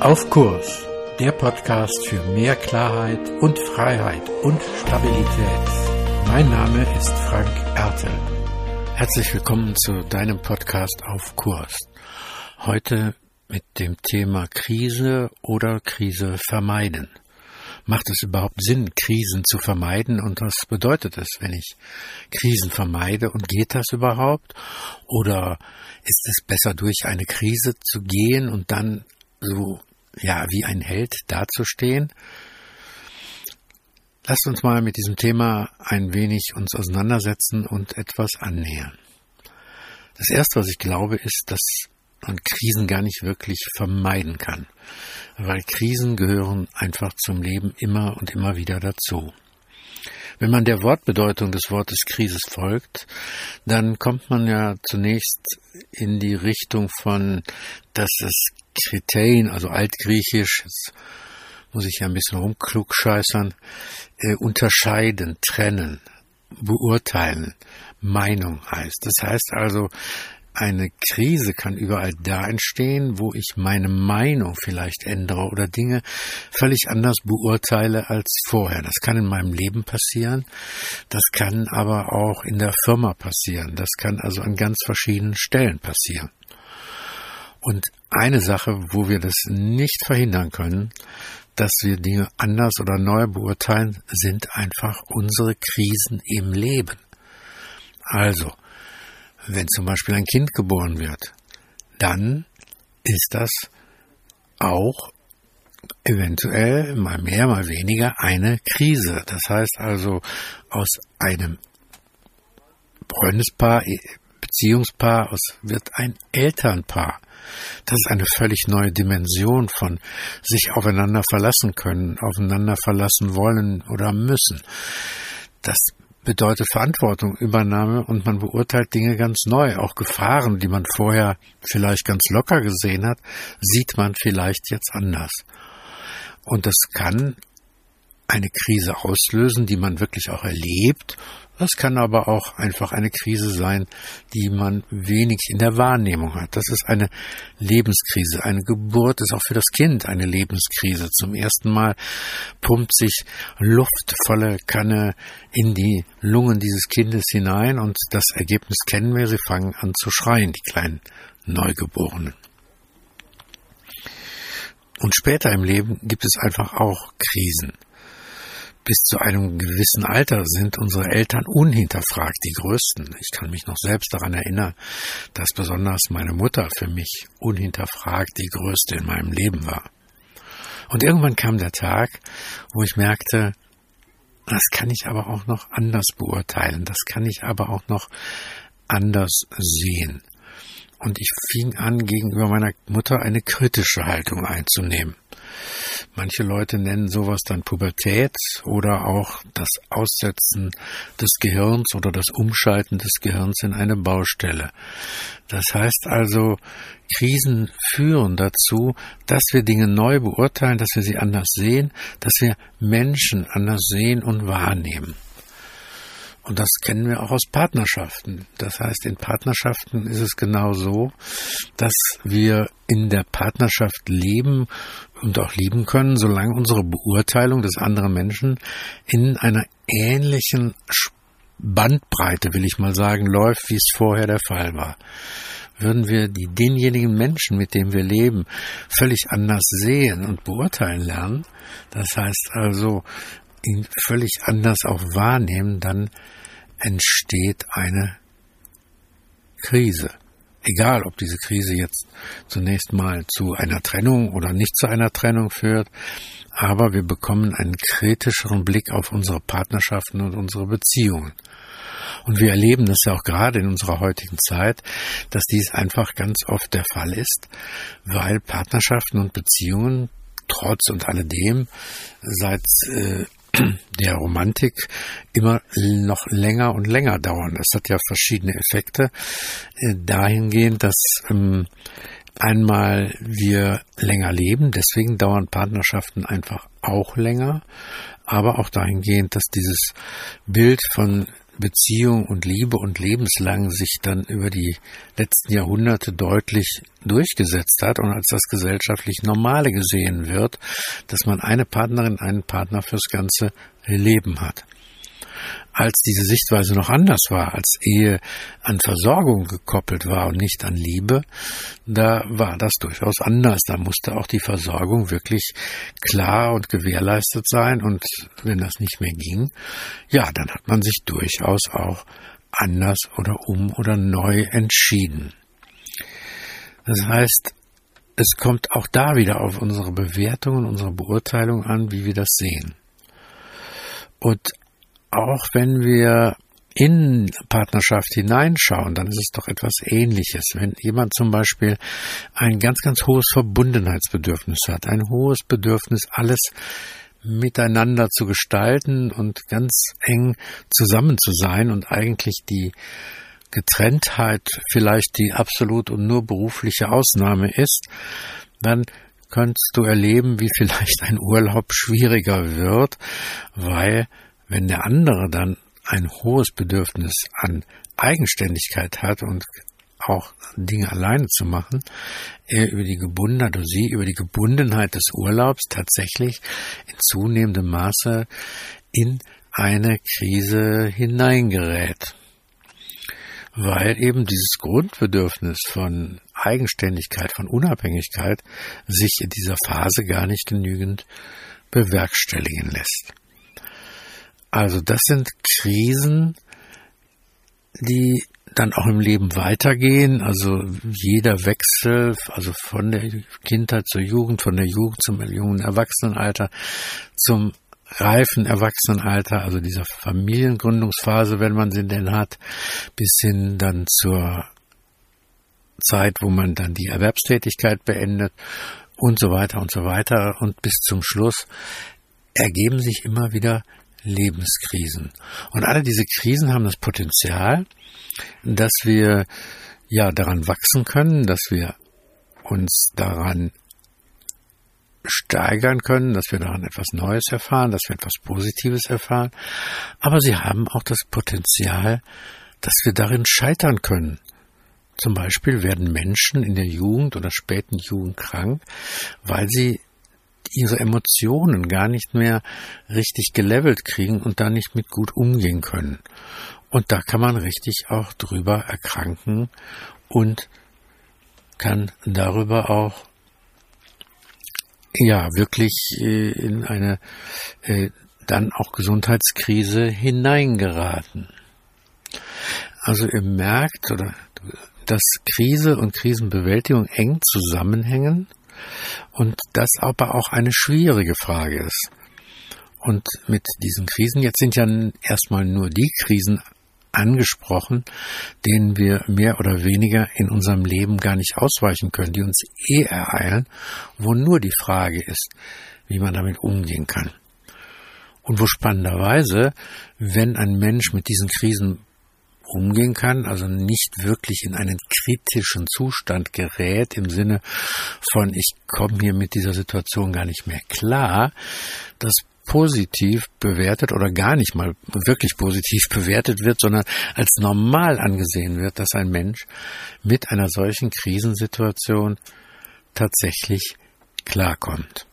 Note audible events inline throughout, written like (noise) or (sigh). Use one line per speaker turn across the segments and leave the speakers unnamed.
Auf Kurs, der Podcast für mehr Klarheit und Freiheit und Stabilität. Mein Name ist Frank Ertel. Herzlich willkommen zu deinem Podcast Auf Kurs. Heute mit dem Thema Krise oder Krise vermeiden. Macht es überhaupt Sinn, Krisen zu vermeiden? Und was bedeutet es, wenn ich Krisen vermeide? Und geht das überhaupt? Oder ist es besser, durch eine Krise zu gehen und dann so, ja, wie ein Held dazustehen? Lasst uns mal mit diesem Thema ein wenig uns auseinandersetzen und etwas annähern. Das erste, was ich glaube, ist, dass man Krisen gar nicht wirklich vermeiden kann, weil Krisen gehören einfach zum Leben immer und immer wieder dazu. Wenn man der Wortbedeutung des Wortes Krise folgt, dann kommt man ja zunächst in die Richtung von, dass es Kriterien, also altgriechisch, jetzt muss ich ja ein bisschen rumklugscheißern, äh, unterscheiden, trennen, beurteilen, Meinung heißt. Das heißt also, eine Krise kann überall da entstehen, wo ich meine Meinung vielleicht ändere oder Dinge völlig anders beurteile als vorher. Das kann in meinem Leben passieren, das kann aber auch in der Firma passieren, das kann also an ganz verschiedenen Stellen passieren. Und eine Sache, wo wir das nicht verhindern können, dass wir Dinge anders oder neu beurteilen, sind einfach unsere Krisen im Leben. Also, wenn zum Beispiel ein Kind geboren wird, dann ist das auch eventuell mal mehr, mal weniger eine Krise. Das heißt also, aus einem Freundespaar, Beziehungspaar aus wird ein Elternpaar. Das ist eine völlig neue Dimension von sich aufeinander verlassen können, aufeinander verlassen wollen oder müssen. Das bedeutet Verantwortung, Übernahme und man beurteilt Dinge ganz neu. Auch Gefahren, die man vorher vielleicht ganz locker gesehen hat, sieht man vielleicht jetzt anders. Und das kann eine Krise auslösen, die man wirklich auch erlebt das kann aber auch einfach eine Krise sein, die man wenig in der Wahrnehmung hat. Das ist eine Lebenskrise. Eine Geburt ist auch für das Kind eine Lebenskrise. Zum ersten Mal pumpt sich Luft volle Kanne in die Lungen dieses Kindes hinein und das Ergebnis kennen wir. Sie fangen an zu schreien, die kleinen Neugeborenen. Und später im Leben gibt es einfach auch Krisen bis zu einem gewissen Alter sind unsere Eltern unhinterfragt die Größten. Ich kann mich noch selbst daran erinnern, dass besonders meine Mutter für mich unhinterfragt die Größte in meinem Leben war. Und irgendwann kam der Tag, wo ich merkte, das kann ich aber auch noch anders beurteilen, das kann ich aber auch noch anders sehen. Und ich fing an, gegenüber meiner Mutter eine kritische Haltung einzunehmen. Manche Leute nennen sowas dann Pubertät oder auch das Aussetzen des Gehirns oder das Umschalten des Gehirns in eine Baustelle. Das heißt also, Krisen führen dazu, dass wir Dinge neu beurteilen, dass wir sie anders sehen, dass wir Menschen anders sehen und wahrnehmen. Und das kennen wir auch aus Partnerschaften. Das heißt, in Partnerschaften ist es genau so, dass wir in der Partnerschaft leben und auch lieben können, solange unsere Beurteilung des anderen Menschen in einer ähnlichen Bandbreite, will ich mal sagen, läuft, wie es vorher der Fall war. Würden wir die, denjenigen Menschen, mit dem wir leben, völlig anders sehen und beurteilen lernen, das heißt also, ihn völlig anders auch wahrnehmen, dann entsteht eine Krise. Egal, ob diese Krise jetzt zunächst mal zu einer Trennung oder nicht zu einer Trennung führt, aber wir bekommen einen kritischeren Blick auf unsere Partnerschaften und unsere Beziehungen. Und wir erleben das ja auch gerade in unserer heutigen Zeit, dass dies einfach ganz oft der Fall ist, weil Partnerschaften und Beziehungen trotz und alledem seit äh, der Romantik immer noch länger und länger dauern. Das hat ja verschiedene Effekte äh, dahingehend, dass ähm, einmal wir länger leben, deswegen dauern Partnerschaften einfach auch länger, aber auch dahingehend, dass dieses Bild von Beziehung und Liebe und lebenslang sich dann über die letzten Jahrhunderte deutlich durchgesetzt hat und als das gesellschaftlich Normale gesehen wird, dass man eine Partnerin, einen Partner fürs ganze Leben hat als diese Sichtweise noch anders war, als Ehe an Versorgung gekoppelt war und nicht an Liebe, da war das durchaus anders. Da musste auch die Versorgung wirklich klar und gewährleistet sein. Und wenn das nicht mehr ging, ja, dann hat man sich durchaus auch anders oder um oder neu entschieden. Das heißt, es kommt auch da wieder auf unsere Bewertung und unsere Beurteilung an, wie wir das sehen. Und auch wenn wir in Partnerschaft hineinschauen, dann ist es doch etwas Ähnliches. Wenn jemand zum Beispiel ein ganz, ganz hohes Verbundenheitsbedürfnis hat, ein hohes Bedürfnis, alles miteinander zu gestalten und ganz eng zusammen zu sein und eigentlich die Getrenntheit vielleicht die absolut und nur berufliche Ausnahme ist, dann könntest du erleben, wie (laughs) vielleicht ein Urlaub schwieriger wird, weil wenn der andere dann ein hohes Bedürfnis an Eigenständigkeit hat und auch Dinge alleine zu machen, er über die Gebundenheit oder sie über die Gebundenheit des Urlaubs tatsächlich in zunehmendem Maße in eine Krise hineingerät. Weil eben dieses Grundbedürfnis von Eigenständigkeit, von Unabhängigkeit sich in dieser Phase gar nicht genügend bewerkstelligen lässt. Also das sind Krisen, die dann auch im Leben weitergehen. Also jeder Wechsel, also von der Kindheit zur Jugend, von der Jugend zum jungen Erwachsenenalter, zum reifen Erwachsenenalter, also dieser Familiengründungsphase, wenn man sie denn hat, bis hin dann zur Zeit, wo man dann die Erwerbstätigkeit beendet und so weiter und so weiter und bis zum Schluss ergeben sich immer wieder Lebenskrisen. Und alle diese Krisen haben das Potenzial, dass wir ja daran wachsen können, dass wir uns daran steigern können, dass wir daran etwas Neues erfahren, dass wir etwas Positives erfahren. Aber sie haben auch das Potenzial, dass wir darin scheitern können. Zum Beispiel werden Menschen in der Jugend oder späten Jugend krank, weil sie ihre Emotionen gar nicht mehr richtig gelevelt kriegen und da nicht mit gut umgehen können. Und da kann man richtig auch drüber erkranken und kann darüber auch ja wirklich äh, in eine äh, dann auch Gesundheitskrise hineingeraten. Also ihr merkt, oder dass Krise und Krisenbewältigung eng zusammenhängen und das aber auch eine schwierige Frage ist. Und mit diesen Krisen, jetzt sind ja erstmal nur die Krisen angesprochen, denen wir mehr oder weniger in unserem Leben gar nicht ausweichen können, die uns eh ereilen, wo nur die Frage ist, wie man damit umgehen kann. Und wo spannenderweise, wenn ein Mensch mit diesen Krisen umgehen kann, also nicht wirklich in einen kritischen Zustand gerät im Sinne von ich komme hier mit dieser Situation gar nicht mehr klar, das positiv bewertet oder gar nicht mal wirklich positiv (laughs) bewertet wird, sondern als normal angesehen wird, dass ein Mensch mit einer solchen Krisensituation tatsächlich klarkommt.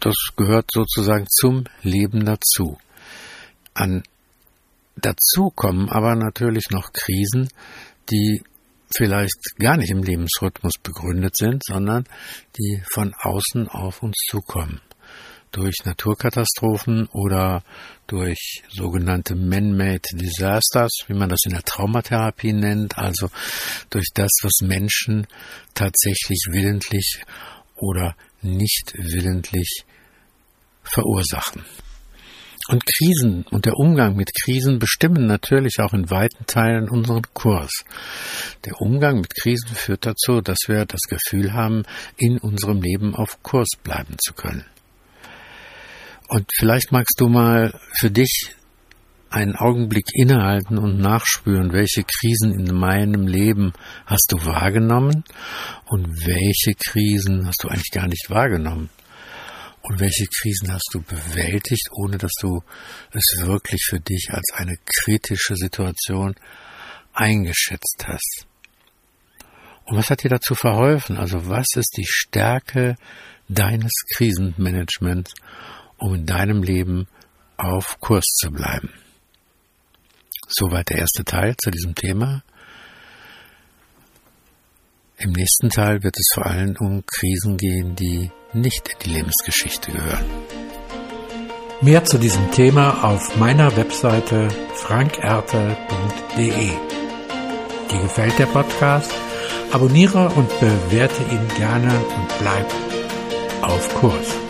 Das gehört sozusagen zum Leben dazu. An Dazu kommen aber natürlich noch Krisen, die vielleicht gar nicht im Lebensrhythmus begründet sind, sondern die von außen auf uns zukommen. Durch Naturkatastrophen oder durch sogenannte Man-Made Disasters, wie man das in der Traumatherapie nennt, also durch das, was Menschen tatsächlich willentlich oder nicht willentlich verursachen. Und Krisen und der Umgang mit Krisen bestimmen natürlich auch in weiten Teilen unseren Kurs. Der Umgang mit Krisen führt dazu, dass wir das Gefühl haben, in unserem Leben auf Kurs bleiben zu können. Und vielleicht magst du mal für dich einen Augenblick innehalten und nachspüren, welche Krisen in meinem Leben hast du wahrgenommen und welche Krisen hast du eigentlich gar nicht wahrgenommen. Und welche Krisen hast du bewältigt, ohne dass du es wirklich für dich als eine kritische Situation eingeschätzt hast? Und was hat dir dazu verholfen? Also was ist die Stärke deines Krisenmanagements, um in deinem Leben auf Kurs zu bleiben? Soweit der erste Teil zu diesem Thema. Im nächsten Teil wird es vor allem um Krisen gehen, die nicht in die Lebensgeschichte gehören. Mehr zu diesem Thema auf meiner Webseite frankerte.de. Dir gefällt der Podcast? Abonniere und bewerte ihn gerne und bleib auf Kurs.